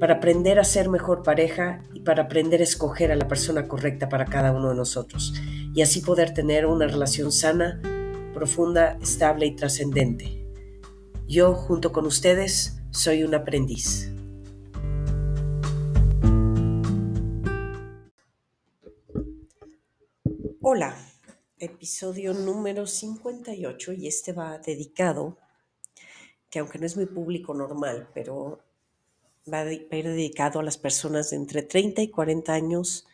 para aprender a ser mejor pareja y para aprender a escoger a la persona correcta para cada uno de nosotros y así poder tener una relación sana, profunda, estable y trascendente. Yo, junto con ustedes, soy un aprendiz. Hola, episodio número 58 y este va dedicado, que aunque no es muy público normal, pero va a ir dedicado a las personas de entre 30 y 40 años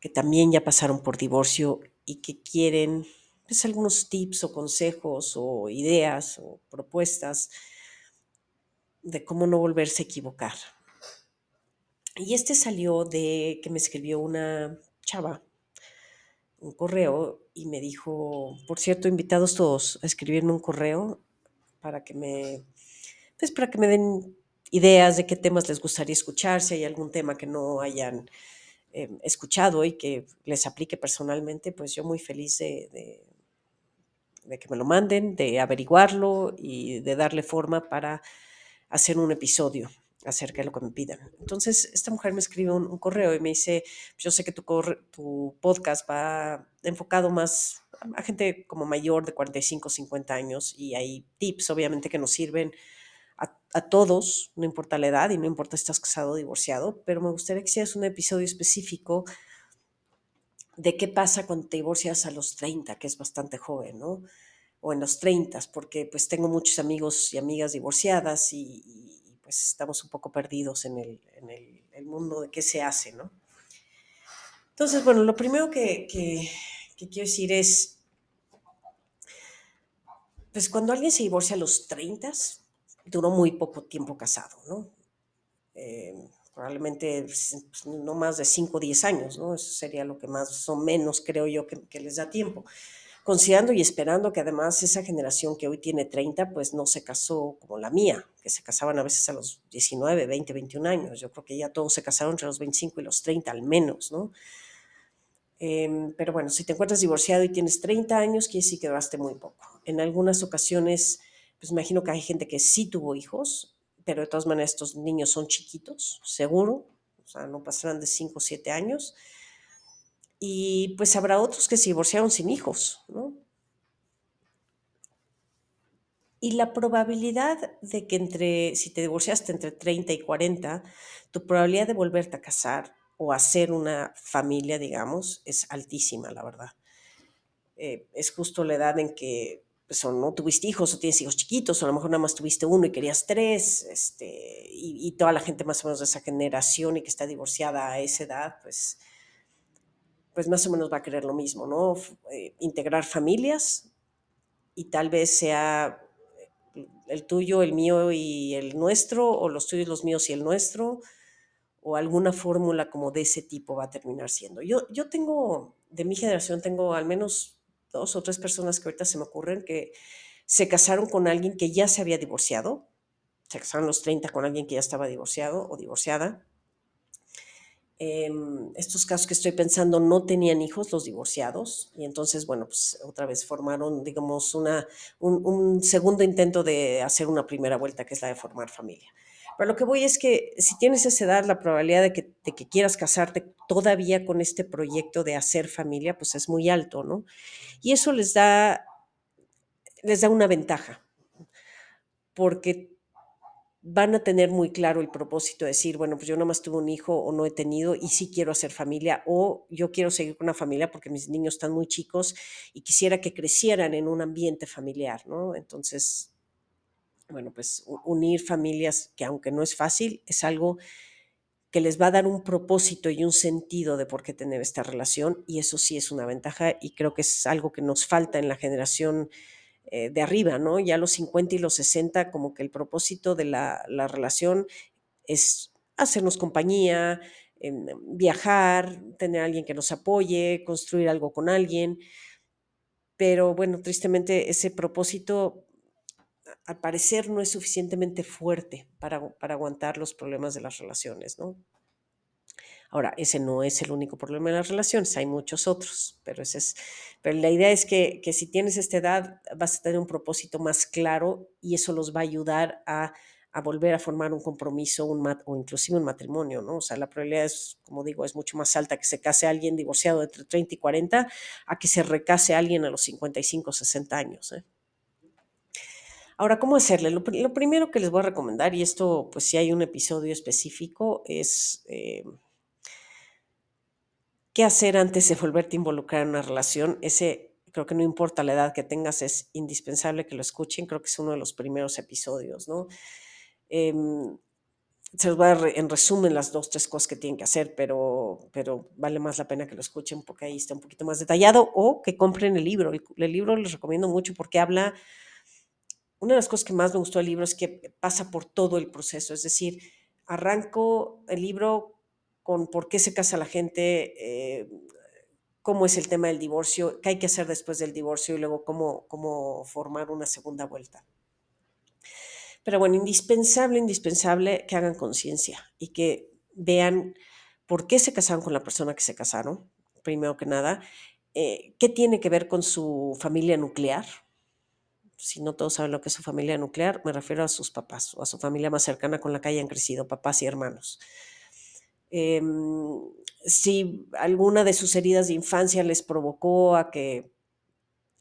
que también ya pasaron por divorcio y que quieren pues, algunos tips o consejos o ideas o propuestas de cómo no volverse a equivocar. Y este salió de que me escribió una chava un correo y me dijo, por cierto, invitados todos a escribirme un correo para que me, pues para que me den ideas de qué temas les gustaría escuchar, si hay algún tema que no hayan em, escuchado y que les aplique personalmente, pues yo muy feliz de, de, que me lo manden, de averiguarlo y de darle forma para hacer un episodio acerca de lo que me pidan. Entonces, esta mujer me escribe un, correo y me dice, yo sé que tu, tu podcast va enfocado más a gente como mayor de 45, 50 años y hay tips, obviamente, que nos sirven a, todos, no importa la edad y no importa si estás casado o divorciado, pero me gustaría que hicieras un episodio específico de qué pasa cuando te divorcias a los 30, que es bastante joven, ¿no? O en los 30, porque pues tengo muchos amigos y amigas divorciadas y, pues estamos un poco perdidos en, el, en el, mundo de qué se hace, ¿no? Entonces, bueno, lo primero que, que, que quiero decir es, pues cuando alguien se divorcia a los 30, duró muy poco tiempo casado, ¿no? Eh, probablemente pues, pues, no más de 5 o 10 años, ¿no? Eso sería lo que más o menos creo yo que, les da tiempo. Considerando y esperando que además esa generación que hoy tiene 30, pues no se casó como la mía, que se casaban a veces a los 19, 20, 21 años. Yo creo que ya todos se casaron entre los 25 y los 30 al menos, ¿no? Em, pero bueno, si te encuentras divorciado y tienes 30 años, quiere decir que duraste muy poco. En algunas ocasiones pues imagino que hay gente que sí tuvo hijos, pero de todas maneras estos niños son chiquitos, seguro, o sea, no pasarán de 5 o 7 años. Y pues habrá otros que se divorciaron sin hijos, ¿no? Y la probabilidad de que entre, si te divorciaste entre 30 y 40, tu probabilidad de volverte a casar o hacer una familia, digamos, es altísima, la verdad. Eh, es justo la edad en que pues, o no tuviste hijos o tienes hijos chiquitos, o a lo mejor nada más tuviste uno y querías tres, este, y, toda la gente más o menos de esa generación y que está divorciada a esa edad, pues, pues más o menos va a querer lo mismo, ¿no? Eh, integrar familias y tal vez sea el tuyo, el mío y el nuestro, o los tuyos, los míos y el nuestro, o alguna fórmula como de ese tipo va a terminar siendo. Yo, yo tengo, de mi generación, tengo al menos dos o tres personas que ahorita se me ocurren que se casaron con alguien que ya se había divorciado, se casaron los 30 con alguien que ya estaba divorciado o divorciada. Em, estos casos que estoy pensando no tenían hijos los divorciados y entonces, bueno, pues otra vez formaron, digamos, una, un segundo intento de hacer una primera vuelta, que es la de formar familia. Pero lo que voy es que si tienes esa edad, la probabilidad de que, que quieras casarte todavía con este proyecto de hacer familia, pues es muy alto, ¿no? Y eso les da, les da una ventaja, porque van a tener muy claro el propósito de decir, bueno, pues yo más tuve un hijo o no he tenido y sí quiero hacer familia o yo quiero seguir con una familia porque mis niños están muy chicos y quisiera que crecieran en un ambiente familiar, ¿no? Entonces, bueno, pues unir familias, que aunque no es fácil, es algo que les va a dar un propósito y un sentido de por qué tener esta relación y eso sí es una ventaja y creo que es algo que nos falta en la generación eh, de arriba, ¿no? Ya los 50 y los 60, como que el propósito de la, relación es hacernos compañía, viajar, tener a alguien que nos apoye, construir algo con alguien. Pero bueno, tristemente ese propósito al parecer no es suficientemente fuerte para, para aguantar los problemas de las relaciones, ¿no? Ahora, ese no es el único problema en las relaciones, hay muchos otros, pero, ese es, pero la idea es que, que si tienes esta edad vas a tener un propósito más claro y eso los va a ayudar a, a volver a formar un compromiso un mat, o inclusive un matrimonio, ¿no? O sea, la probabilidad es, como digo, es mucho más alta que se case alguien divorciado entre 30 y 40 a que se recase alguien a los 55 o 60 años, ¿eh? Ahora, ¿cómo hacerle? Lo, primero que les voy a recomendar, y esto, pues si hay un episodio específico, es... Eh, qué hacer antes de volverte a involucrar en una relación. Ese, creo que no importa la edad que tengas, es indispensable que lo escuchen. Creo que es uno de los primeros episodios, ¿no? Eh, se los voy a dar en resumen las dos, tres cosas que tienen que hacer, pero, pero vale más la pena que lo escuchen porque ahí está un poquito más detallado o que compren el libro. El, el libro les recomiendo mucho porque habla, una de las cosas que más me gustó del libro es que pasa por todo el proceso, es decir, arranco el libro con por qué se casa la gente, eh, cómo es el tema del divorcio, qué hay que hacer después del divorcio y luego cómo, cómo formar una segunda vuelta. Pero bueno, indispensable, indispensable que hagan conciencia y que vean por qué se casaron con la persona que se casaron, primero que nada, eh, qué tiene que ver con su familia nuclear. Si no todos saben lo que es su familia nuclear, me refiero a sus papás o a su familia más cercana con la que hayan crecido, papás y hermanos. Eh, si alguna de sus heridas de infancia les provocó a que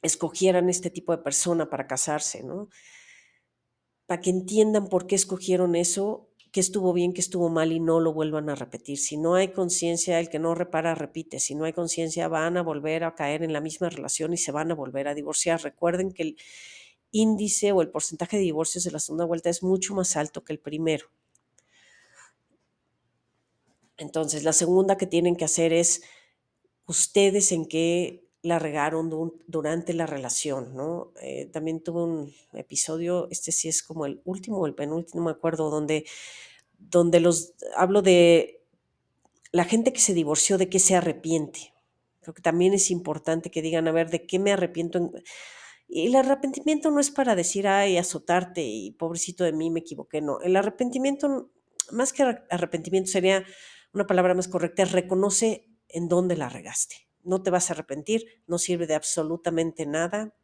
escogieran este tipo de persona para casarse, ¿no? Para que entiendan por qué escogieron eso, qué estuvo bien, qué estuvo mal y no lo vuelvan a repetir. Si no hay conciencia, el que no repara repite. Si no hay conciencia, van a volver a caer en la misma relación y se van a volver a divorciar. Recuerden que el índice o el porcentaje de divorcios de la segunda vuelta es mucho más alto que el primero. Entonces, la segunda que tienen que hacer es ustedes en qué la regaron durante la relación, ¿no? Eh, también tuve un episodio, este sí es como el último o el penúltimo, me acuerdo, donde, donde los hablo de la gente que se divorció, de qué se arrepiente. Creo que también es importante que digan, a ver, ¿de qué me arrepiento? El arrepentimiento no es para decir, ay, azotarte y pobrecito de mí, me equivoqué, no. El arrepentimiento, más que arrepentimiento, sería una palabra más correcta reconoce en dónde la regaste. No te vas a arrepentir, no sirve de absolutamente nada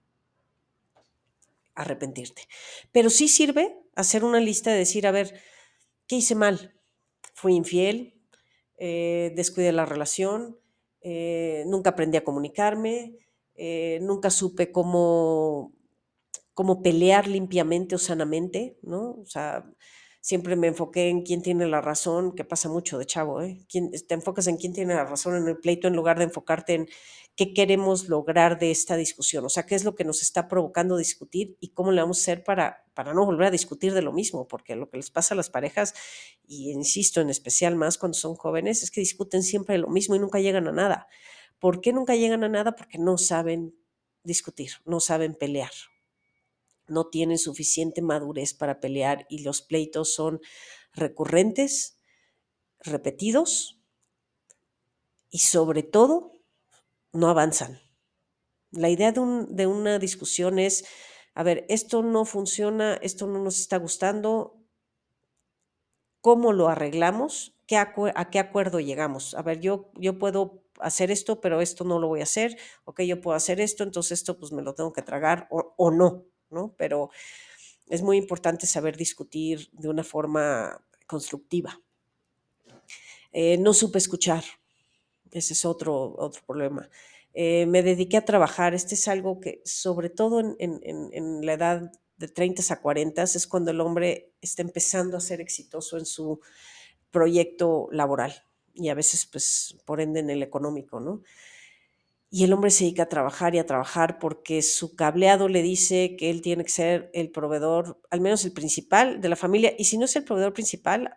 arrepentirte. Pero sí sirve hacer una lista de decir, a ver, ¿qué hice mal? Fui infiel, eh, descuidé la relación, eh, nunca aprendí a comunicarme, eh, nunca supe cómo, cómo pelear limpiamente o sanamente, ¿no? O sea, siempre me enfoqué en quién tiene la razón, que pasa mucho de chavo, ¿eh? te enfocas en quién tiene la razón en el pleito en lugar de enfocarte en qué queremos lograr de esta discusión, o sea, qué es lo que nos está provocando discutir y cómo le vamos a hacer para, para no volver a discutir de lo mismo, porque lo que les pasa a las parejas, y insisto, en especial más cuando son jóvenes, es que discuten siempre de lo mismo y nunca llegan a nada. ¿Por qué nunca llegan a nada? Porque no saben discutir, no saben pelear, no tienen suficiente madurez para pelear y los pleitos son recurrentes, repetidos y sobre todo no avanzan. La idea de, un, de, una discusión es, a ver, esto no funciona, esto no nos está gustando, ¿cómo lo arreglamos? ¿Qué ¿A qué acuerdo llegamos? A ver, yo, yo puedo hacer esto, pero esto no lo voy a hacer, ok, yo puedo hacer esto, entonces esto pues me lo tengo que tragar o, o no, pero es muy importante saber discutir de una forma constructiva. Eh, no supe escuchar, ese es otro, otro problema. Eh, me dediqué a trabajar, este es algo que sobre todo en, en, la edad de 30 a 40 es cuando el hombre está empezando a ser exitoso en su proyecto laboral y a veces pues por ende en el económico, ¿no? y el hombre se dedica a trabajar y a trabajar porque su cableado le dice que él tiene que ser el proveedor, al menos el principal de la familia, y si no es el proveedor principal,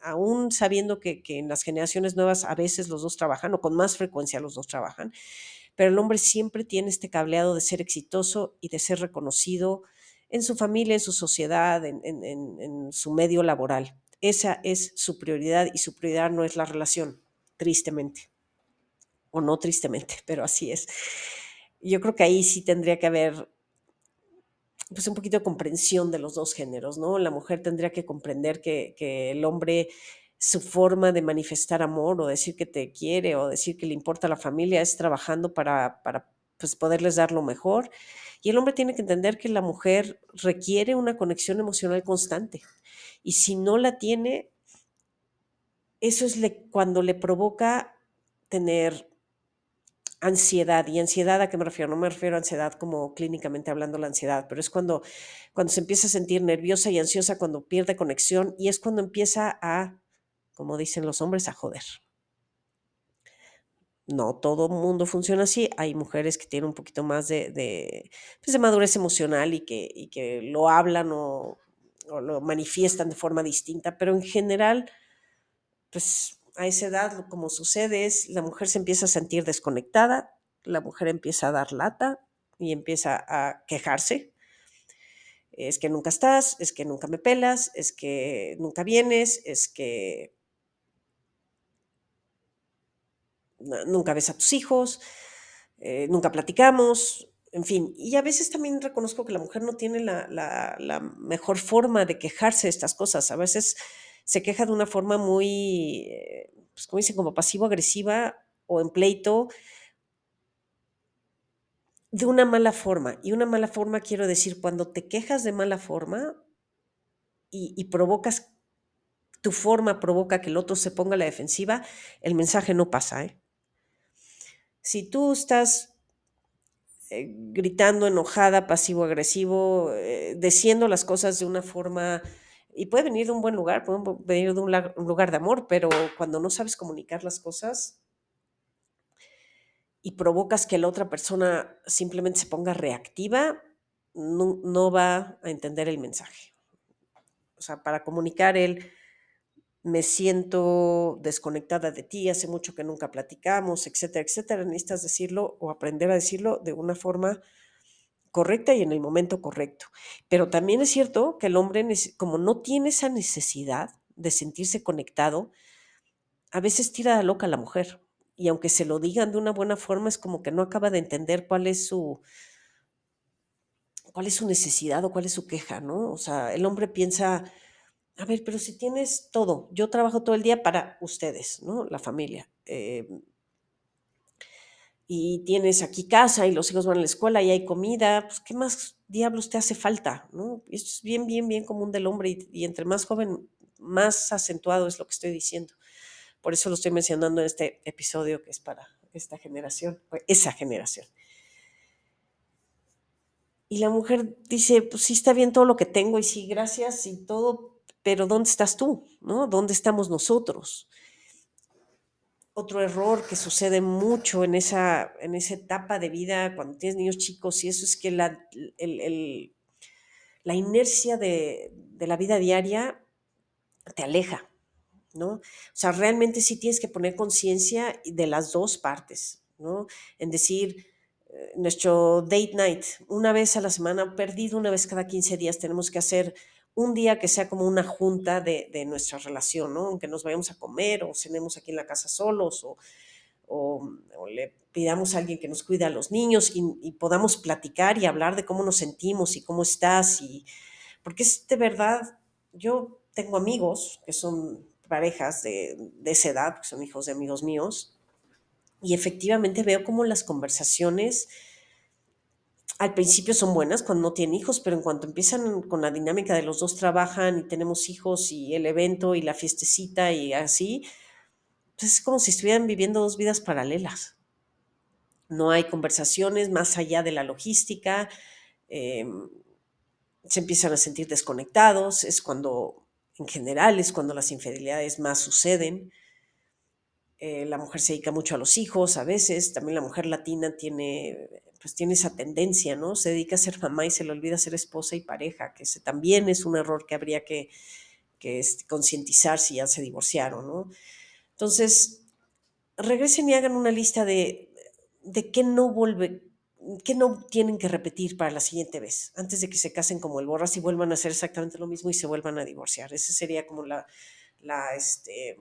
aún sabiendo que, que en las generaciones nuevas a veces los dos trabajan o con más frecuencia los dos trabajan, pero el hombre siempre tiene este cableado de ser exitoso y de ser reconocido en su familia, en su sociedad, en, en, en, su medio laboral. Esa es su prioridad y su prioridad no es la relación, tristemente. O no tristemente, pero así es. Yo creo que ahí sí tendría que haber pues un poquito de comprensión de los dos géneros, ¿no? La mujer tendría que comprender que, que el hombre su forma de manifestar amor o decir que te quiere o decir que le importa la familia es trabajando para, para pues, poderles dar lo mejor. Y el hombre tiene que entender que la mujer requiere una conexión emocional constante. Y si no la tiene, eso es cuando le provoca tener ansiedad. ¿Y ansiedad a qué me refiero? No me refiero a ansiedad como clínicamente hablando la ansiedad, pero es cuando, cuando se empieza a sentir nerviosa y ansiosa, cuando pierde conexión y es cuando empieza a como dicen los hombres, a joder. No todo mundo funciona así. Hay mujeres que tienen un poquito más de, de, pues, madurez emocional y que, que lo hablan o, lo manifiestan de forma distinta, pero en general, pues a esa edad, como sucede, es la mujer se empieza a sentir desconectada, la mujer empieza a dar lata y empieza a quejarse. Es que nunca estás, es que nunca me pelas, es que nunca vienes, es que nunca ves a tus hijos, eh, nunca platicamos, en fin. Y a veces también reconozco que la mujer no tiene la, mejor forma de quejarse de estas cosas. A veces se queja de una forma muy, eh, pues como dicen, como pasivo-agresiva o en pleito, de una mala forma. Y una mala forma quiero decir, cuando te quejas de mala forma y, y provocas tu forma provoca que el otro se ponga a la defensiva, el mensaje no pasa. ¿eh? Si tú estás eh, gritando, enojada, pasivo-agresivo, eh, diciendo las cosas de una forma, y puede venir de un buen lugar, puede venir de un, lugar de amor, pero cuando no sabes comunicar las cosas y provocas que la otra persona simplemente se ponga reactiva, no, no va a entender el mensaje. O sea, para comunicar el me siento desconectada de ti, hace mucho que nunca platicamos, etcétera, etcétera. Necesitas decirlo o aprender a decirlo de una forma correcta y en el momento correcto. Pero también es cierto que el hombre, como no tiene esa necesidad de sentirse conectado, a veces tira a loca a la mujer. Y aunque se lo digan de una buena forma, es como que no acaba de entender cuál es su, cuál es su necesidad o cuál es su queja, ¿no? O sea, el hombre piensa, a ver, pero si tienes todo, yo trabajo todo el día para ustedes, ¿no? La familia. Em, y tienes aquí casa y los hijos van a la escuela y hay comida, pues ¿qué más diablos te hace falta? ¿no? Esto es bien, bien, bien común del hombre y, y, entre más joven, más acentuado es lo que estoy diciendo. Por eso lo estoy mencionando en este episodio que es para esta generación, esa generación. Y la mujer dice, pues sí está bien todo lo que tengo y sí, gracias y todo, pero ¿dónde estás tú? ¿no? ¿Dónde estamos nosotros? Otro error que sucede mucho en esa, en esa etapa de vida cuando tienes niños chicos y eso es que la, la inercia de, de, la vida diaria te aleja, ¿no? O sea, realmente sí tienes que poner conciencia de las dos partes, ¿no? En decir, eh, nuestro date night, una vez a la semana, perdido una vez cada 15 días, tenemos que hacer un día que sea como una junta de, nuestra relación, ¿no? Aunque nos vayamos a comer o cenemos aquí en la casa solos o, le pidamos a alguien que nos cuide a los niños y, podamos platicar y hablar de cómo nos sentimos y cómo estás. Y, porque es de verdad, yo tengo amigos que son parejas de, de esa edad, que son hijos de amigos míos, y efectivamente veo como las conversaciones al principio son buenas cuando no tienen hijos, pero en cuanto empiezan con la dinámica de los dos trabajan y tenemos hijos y el evento y la fiestecita y así, pues es como si estuvieran viviendo dos vidas paralelas. No hay conversaciones más allá de la logística, em, se empiezan a sentir desconectados, es cuando, en general, es cuando las infidelidades más suceden. Eh, la mujer se dedica mucho a los hijos a veces, también la mujer latina tiene pues tiene esa tendencia, ¿no? Se dedica a ser mamá y se le olvida ser esposa y pareja, que ese también es un error que habría que, este, concientizar si ya se divorciaron, ¿no? Entonces, regresen y hagan una lista de, de qué no vuelve, ¿qué no tienen que repetir para la siguiente vez? Antes de que se casen como el borras y vuelvan a hacer exactamente lo mismo y se vuelvan a divorciar. Esa sería como la, la, este,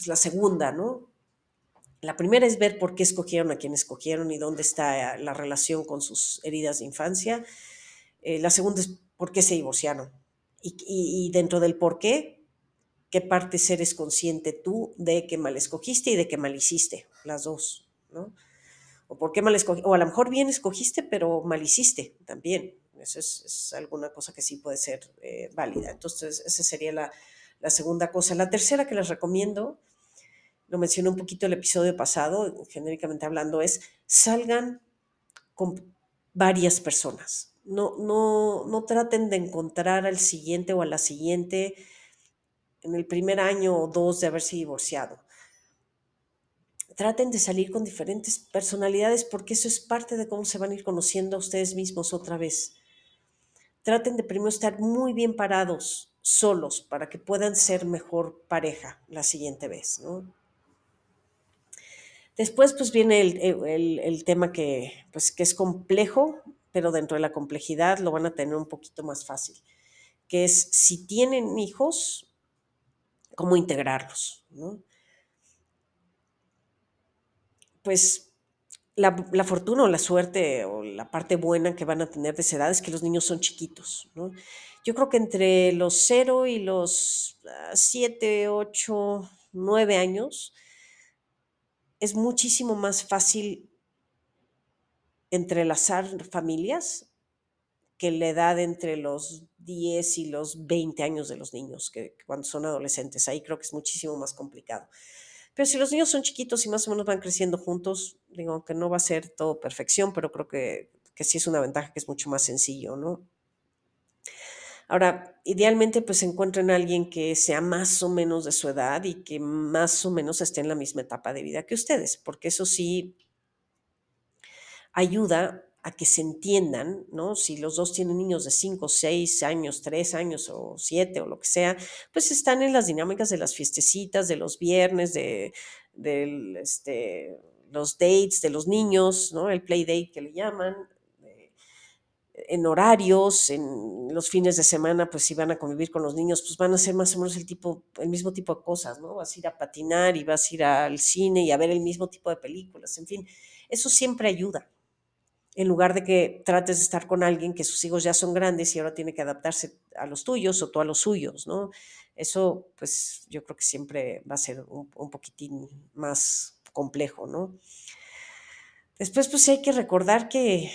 pues la segunda, ¿no? La primera es ver por qué escogieron a quien escogieron y dónde está la relación con sus heridas de infancia. Eh, la segunda es por qué se divorciaron. Y, y, dentro del por qué, qué partes eres consciente tú de que mal escogiste y de que mal hiciste, las dos, ¿no? O por qué mal escogiste, o a lo mejor bien escogiste, pero mal hiciste también. Eso es, alguna cosa que sí puede ser eh, válida. Entonces, esa sería la, la segunda cosa. La tercera que les recomiendo lo mencioné un poquito el episodio pasado, genéricamente hablando, es salgan con varias personas. No, no, no traten de encontrar al siguiente o a la siguiente en el primer año o dos de haberse divorciado. Traten de salir con diferentes personalidades porque eso es parte de cómo se van a ir conociendo a ustedes mismos otra vez. Traten de primero estar muy bien parados, solos, para que puedan ser mejor pareja la siguiente vez, ¿no? Después, pues viene el, tema que, pues, que es complejo, pero dentro de la complejidad lo van a tener un poquito más fácil, que es si tienen hijos, cómo integrarlos, Pues la, fortuna o la suerte o la parte buena que van a tener de esa edad es que los niños son chiquitos, Yo creo que entre los 0 y los 7, 8, 9 años, es muchísimo más fácil entrelazar familias que la edad entre los 10 y los 20 años de los niños, que cuando son adolescentes. Ahí creo que es muchísimo más complicado. Pero si los niños son chiquitos y más o menos van creciendo juntos, digo que no va a ser todo perfección, pero creo que, que sí es una ventaja que es mucho más sencillo, ¿no? Ahora, idealmente pues encuentren a alguien que sea más o menos de su edad y que más o menos esté en la misma etapa de vida que ustedes, porque eso sí ayuda a que se entiendan, ¿no? Si los dos tienen niños de 5, 6 años, 3 años o 7 o lo que sea, pues están en las dinámicas de las fiestecitas, de los viernes, de, este, los dates de los niños, ¿no? El play date que le llaman, en horarios, en los fines de semana, pues si van a convivir con los niños, pues van a ser más o menos el tipo, el mismo tipo de cosas, ¿no? Vas a ir a patinar y vas a ir al cine y a ver el mismo tipo de películas, en fin, eso siempre ayuda. En lugar de que trates de estar con alguien que sus hijos ya son grandes y ahora tiene que adaptarse a los tuyos o tú a los suyos, ¿no? Eso, pues yo creo que siempre va a ser un, un poquitín más complejo, ¿no? Después, pues hay que recordar que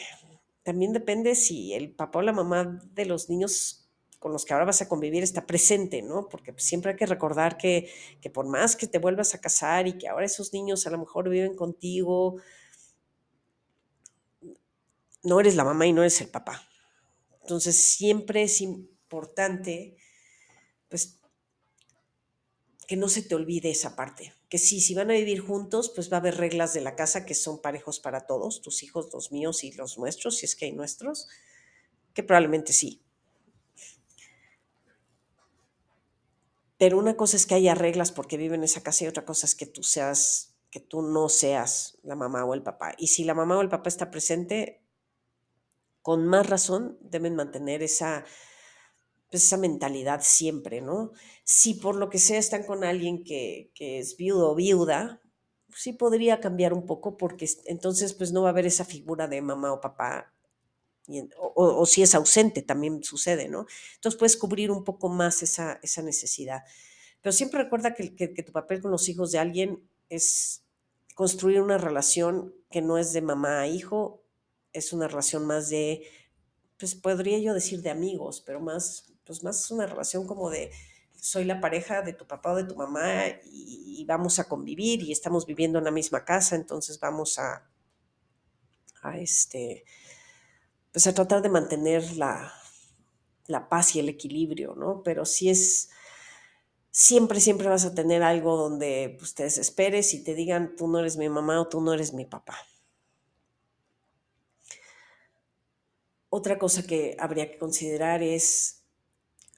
también depende si el papá o la mamá de los niños con los que ahora vas a convivir está presente, ¿no? Porque pues, siempre hay que recordar que, que por más que te vuelvas a casar y que ahora esos niños a lo mejor viven contigo, no eres la mamá y no eres el papá. Entonces siempre es importante, pues, que no se te olvide esa parte. Que si van a vivir juntos, pues va a haber reglas de la casa que son parejos para todos, tus hijos, los míos y los nuestros, si es que hay nuestros, que probablemente sí. Pero una cosa es que haya reglas porque viven en esa casa y otra cosa es que tú seas, que tú no seas la mamá o el papá. Y si la mamá o el papá está presente, con más razón deben mantener esa, pues, esa mentalidad siempre, ¿no? Si por lo que sea están con alguien que, es viudo o viuda, sí podría cambiar un poco porque entonces pues no va a haber esa figura de mamá o papá, o, si es ausente también sucede, ¿no? Entonces puedes cubrir un poco más esa, esa necesidad. Pero siempre recuerda que, que tu papel con los hijos de alguien es construir una relación que no es de mamá a hijo, es una relación más de, pues podría yo decir de amigos, pero más pues más una relación como de soy la pareja de tu papá o de tu mamá y, vamos a convivir y estamos viviendo en la misma casa, entonces vamos a, a este, pues a tratar de mantener la, la paz y el equilibrio, ¿no? Pero si es, siempre, siempre vas a tener algo donde pues, te desesperes y te digan, tú no eres mi mamá o tú no eres mi papá. Otra cosa que habría que considerar es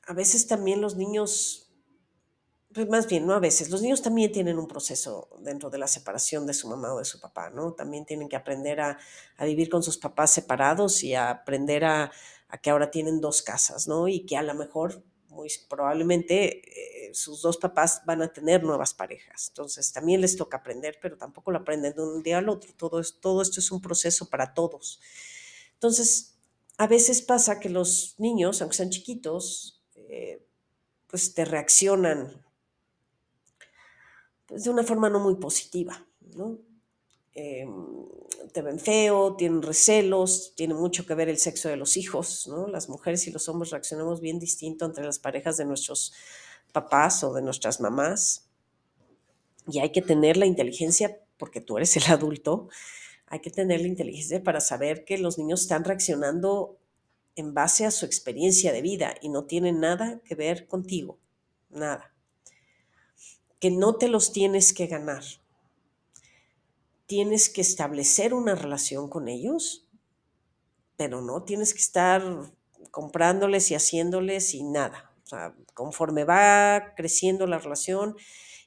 a veces también los niños pues más bien, no a veces, los niños también tienen un proceso dentro de la separación de su mamá o de su papá, ¿no? También tienen que aprender a, vivir con sus papás separados y a aprender a, que ahora tienen dos casas, ¿no? Y que a lo mejor, muy probablemente, eh, sus dos papás van a tener nuevas parejas. Entonces, también les toca aprender, pero tampoco lo aprenden de un día al otro. Todo esto es un proceso para todos. Entonces, a veces pasa que los niños, aunque sean chiquitos, eh, pues te reaccionan pues, de una forma no muy positiva, ¿no? Eh, te ven feo, tienen recelos, tiene mucho que ver el sexo de los hijos, ¿no? Las mujeres y los hombres reaccionamos bien distinto entre las parejas de nuestros papás o de nuestras mamás. Y hay que tener la inteligencia, porque tú eres el adulto, hay que tener la inteligencia para saber que los niños están reaccionando en base a su experiencia de vida y no tienen nada que ver contigo, nada que no te los tienes que ganar. Tienes que establecer una relación con ellos, pero no tienes que estar comprándoles y haciéndoles y nada. O sea, conforme va creciendo la relación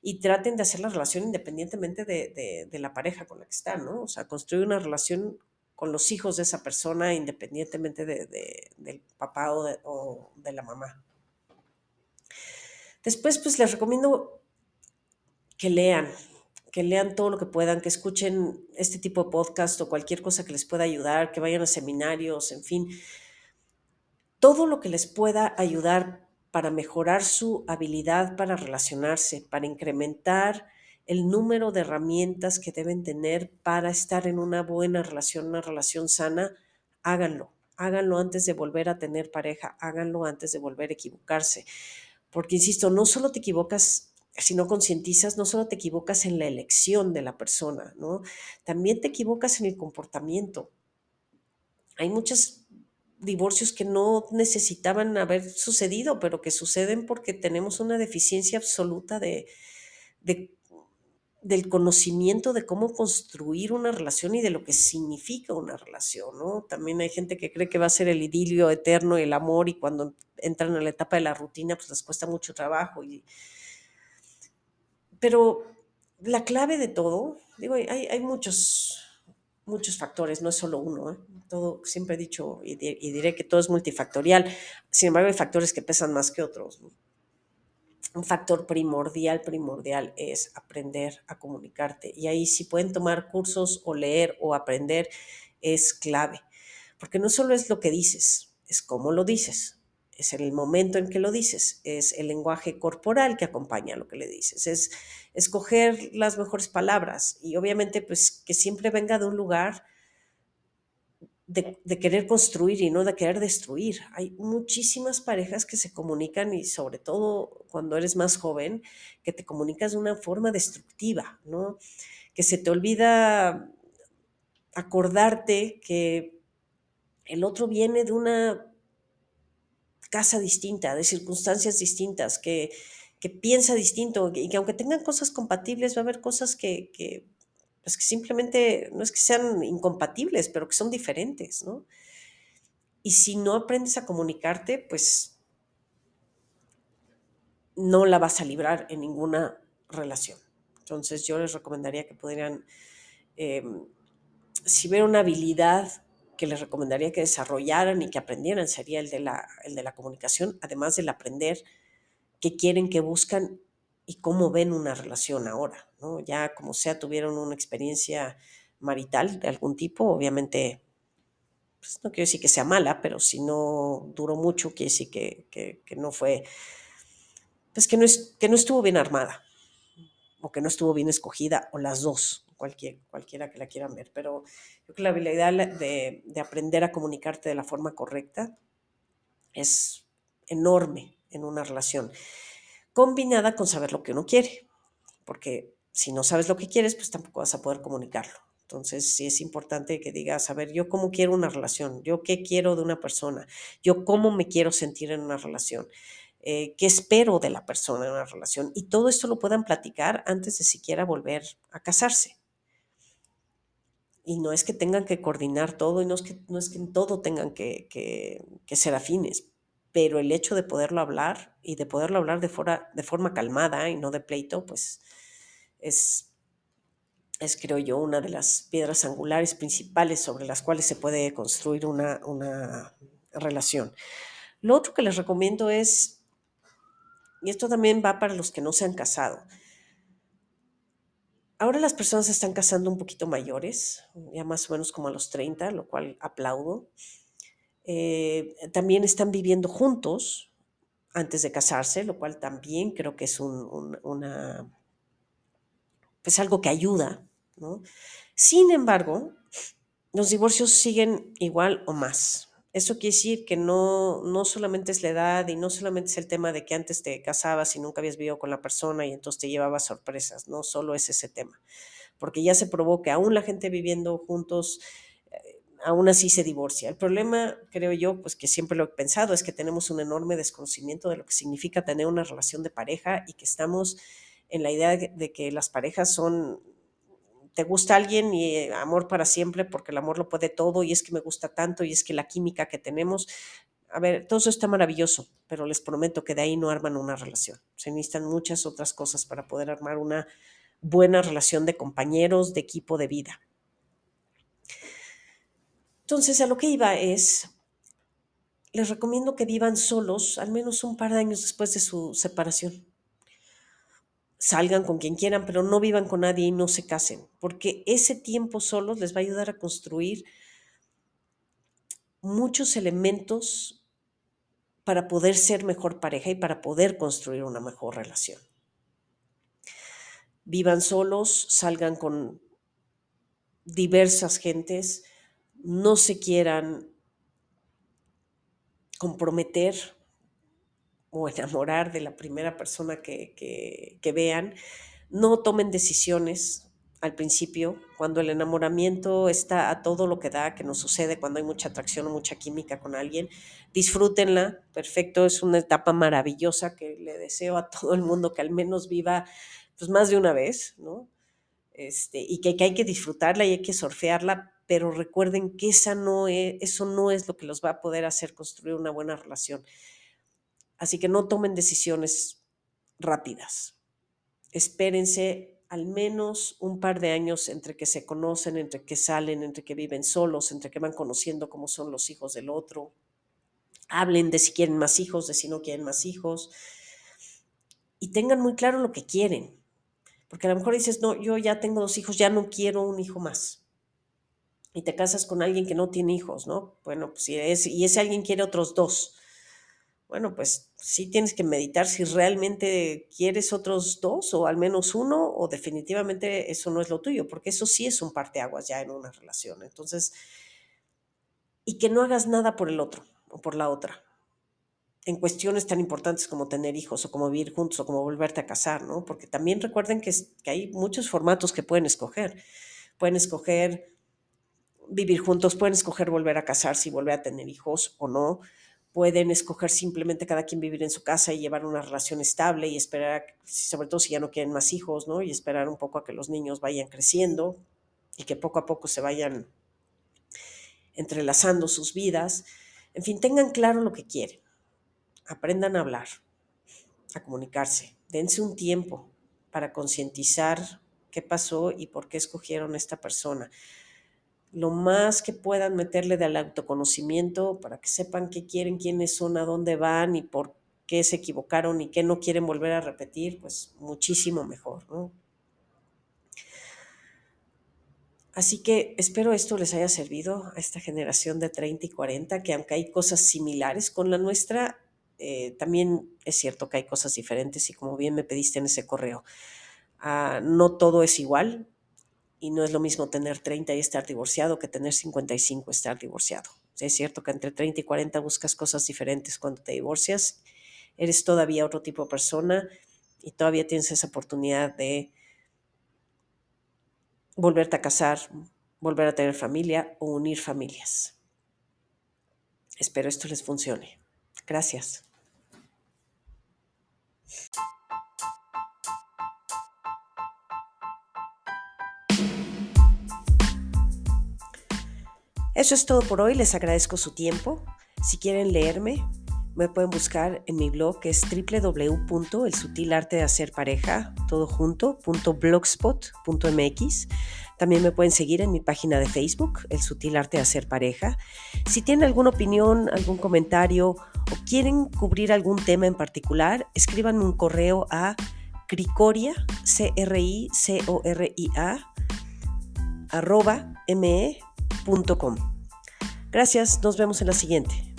y traten de hacer la relación independientemente de, de, la pareja con la que están, ¿no? O sea, construir una relación con los hijos de esa persona independientemente de, del papá o, o de la mamá. Después, pues les recomiendo que lean, que lean todo lo que puedan, que escuchen este tipo de podcast o cualquier cosa que les pueda ayudar, que vayan a seminarios, en fin, todo lo que les pueda ayudar para mejorar su habilidad para relacionarse, para incrementar el número de herramientas que deben tener para estar en una buena relación, una relación sana, háganlo. Háganlo antes de volver a tener pareja, háganlo antes de volver a equivocarse. Porque, insisto, no solo te equivocas si no concientizas, no solo te equivocas en la elección de la persona, ¿no? También te equivocas en el comportamiento. Hay muchos divorcios que no necesitaban haber sucedido, pero que suceden porque tenemos una deficiencia absoluta de, del conocimiento de cómo construir una relación y de lo que significa una relación, ¿no? También hay gente que cree que va a ser el idilio eterno, el amor, y cuando entran a la etapa de la rutina, pues les cuesta mucho trabajo y pero la clave de todo, digo, hay, muchos, muchos factores, no es solo uno. ¿eh? Todo, siempre he dicho y, diré que todo es multifactorial. Sin embargo, hay factores que pesan más que otros. Un factor primordial, primordial es aprender a comunicarte. Y ahí si pueden tomar cursos o leer o aprender, es clave. Porque no solo es lo que dices, es cómo lo dices es el momento en que lo dices, es el lenguaje corporal que acompaña lo que le dices, es escoger las mejores palabras y obviamente pues que siempre venga de un lugar de, querer construir y no de querer destruir. Hay muchísimas parejas que se comunican y sobre todo cuando eres más joven, que te comunicas de una forma destructiva, ¿no? Que se te olvida acordarte que el otro viene de una casa distinta, de circunstancias distintas, que, que piensa distinto y que aunque tengan cosas compatibles, va a haber cosas que, pues que simplemente no es que sean incompatibles, pero que son diferentes, ¿no? Y si no aprendes a comunicarte, pues no la vas a librar en ninguna relación. Entonces yo les recomendaría que pudieran, eh, si ven una habilidad que les recomendaría que desarrollaran y que aprendieran sería el de la, el de la comunicación, además del aprender qué quieren, qué buscan y cómo ven una relación ahora, ¿no? Ya como sea tuvieron una experiencia marital de algún tipo, obviamente, pues no quiero decir que sea mala, pero si no duró mucho, quiere decir que, que, que no fue, pues que no, es, que no estuvo bien armada o que no estuvo bien escogida o las dos, cualquier, cualquiera que la quieran ver, pero creo que la habilidad de, de aprender a comunicarte de la forma correcta es enorme en una relación, combinada con saber lo que uno quiere, porque si no sabes lo que quieres, pues tampoco vas a poder comunicarlo. Entonces, sí es importante que digas, a ver, yo cómo quiero una relación, yo qué quiero de una persona, yo cómo me quiero sentir en una relación. Eh, qué espero de la persona en una relación. Y todo esto lo puedan platicar antes de siquiera volver a casarse. Y no es que tengan que coordinar todo y no es que, no es que en todo tengan que, que, ser afines, pero el hecho de poderlo hablar y de poderlo hablar de, de forma calmada y no de pleito, pues es, es, creo yo, una de las piedras angulares principales sobre las cuales se puede construir una, una relación. Lo otro que les recomiendo es, y esto también va para los que no se han casado, Ahora las personas se están casando un poquito mayores, ya más o menos como a los 30, lo cual aplaudo. Eh, también están viviendo juntos antes de casarse, lo cual también creo que es un, una, pues algo que ayuda. Sin embargo, los divorcios siguen igual o más. Eso quiere decir que no, no solamente es la edad y no solamente es el tema de que antes te casabas y nunca habías vivido con la persona y entonces te llevabas sorpresas, no solo es ese tema, porque ya se que aún la gente viviendo juntos, aún así se divorcia. El problema, creo yo, pues que siempre lo he pensado, es que tenemos un enorme desconocimiento de lo que significa tener una relación de pareja y que estamos en la idea de que las parejas son te gusta alguien y eh, amor para siempre porque el amor lo puede todo y es que me gusta tanto y es que la química que tenemos, a ver, todo eso está maravilloso, pero les prometo que de ahí no arman una relación. Se necesitan muchas otras cosas para poder armar una buena relación de compañeros, de equipo de vida. Entonces, a lo que iba es, les recomiendo que vivan solos al menos un par de años después de su separación salgan con quien quieran, pero no vivan con nadie y no se casen, porque ese tiempo solos les va a ayudar a construir muchos elementos para poder ser mejor pareja y para poder construir una mejor relación. Vivan solos, salgan con diversas gentes, no se quieran comprometer o enamorar de la primera persona que, vean, no tomen decisiones al principio, cuando el enamoramiento está a todo lo que da, que nos sucede cuando hay mucha atracción o mucha química con alguien, disfrútenla, perfecto, es una etapa maravillosa que le deseo a todo el mundo que al menos viva pues más de una vez, ¿no? Este, y que, que hay que disfrutarla y hay que surfearla, pero recuerden que esa no es, eso no es lo que los va a poder hacer construir una buena relación. Así que no tomen decisiones rápidas. Espérense al menos un par de años entre que se conocen, entre que salen, entre que viven solos, entre que van conociendo cómo son los hijos del otro. Hablen de si quieren más hijos, de si no quieren más hijos. Y tengan muy claro lo que quieren. Porque a lo mejor dices, no, yo ya tengo dos hijos, ya no quiero un hijo más. Y te casas con alguien que no tiene hijos, ¿no? Bueno, pues si es, y ese alguien quiere otros dos bueno, pues sí tienes que meditar si realmente quieres otros dos o al menos uno o definitivamente eso no es lo tuyo, porque eso sí es un parteaguas ya en una relación. Entonces, y que no hagas nada por el otro o por la otra en cuestiones tan importantes como tener hijos o como vivir juntos o como volverte a casar, ¿no? Porque también recuerden que, que hay muchos formatos que pueden escoger. Pueden escoger vivir juntos, pueden escoger volver a casarse y volver a tener hijos o no pueden escoger simplemente cada quien vivir en su casa y llevar una relación estable y esperar, sobre todo si ya no quieren más hijos, ¿no? Y esperar un poco a que los niños vayan creciendo y que poco a poco se vayan entrelazando sus vidas. En fin, tengan claro lo que quieren. Aprendan a hablar, a comunicarse. Dense un tiempo para concientizar qué pasó y por qué escogieron a esta persona lo más que puedan meterle del autoconocimiento para que sepan qué quieren, quiénes son, a dónde van y por qué se equivocaron y qué no quieren volver a repetir, pues muchísimo mejor, ¿no? Así que espero esto les haya servido a esta generación de 30 y 40, que aunque hay cosas similares con la nuestra, eh, también es cierto que hay cosas diferentes y como bien me pediste en ese correo, ah, no todo es igual, y no es lo mismo tener 30 y estar divorciado que tener 55 y estar divorciado. Es cierto que entre 30 y 40 buscas cosas diferentes cuando te divorcias, eres todavía otro tipo de persona y todavía tienes esa oportunidad de volverte a casar, volver a tener familia o unir familias. Espero esto les funcione. Gracias. Eso es todo por hoy, les agradezco su tiempo. Si quieren leerme, me pueden buscar en mi blog que es www.elsutilartedehacerpareja, todo junto, .blogspot.mx. También me pueden seguir en mi página de Facebook, El Sutil Arte de Hacer Pareja. Si tienen alguna opinión, algún comentario o quieren cubrir algún tema en particular, escriban un correo a cricoria, c r i c o r i a arroba. Gracias, nos vemos en la siguiente.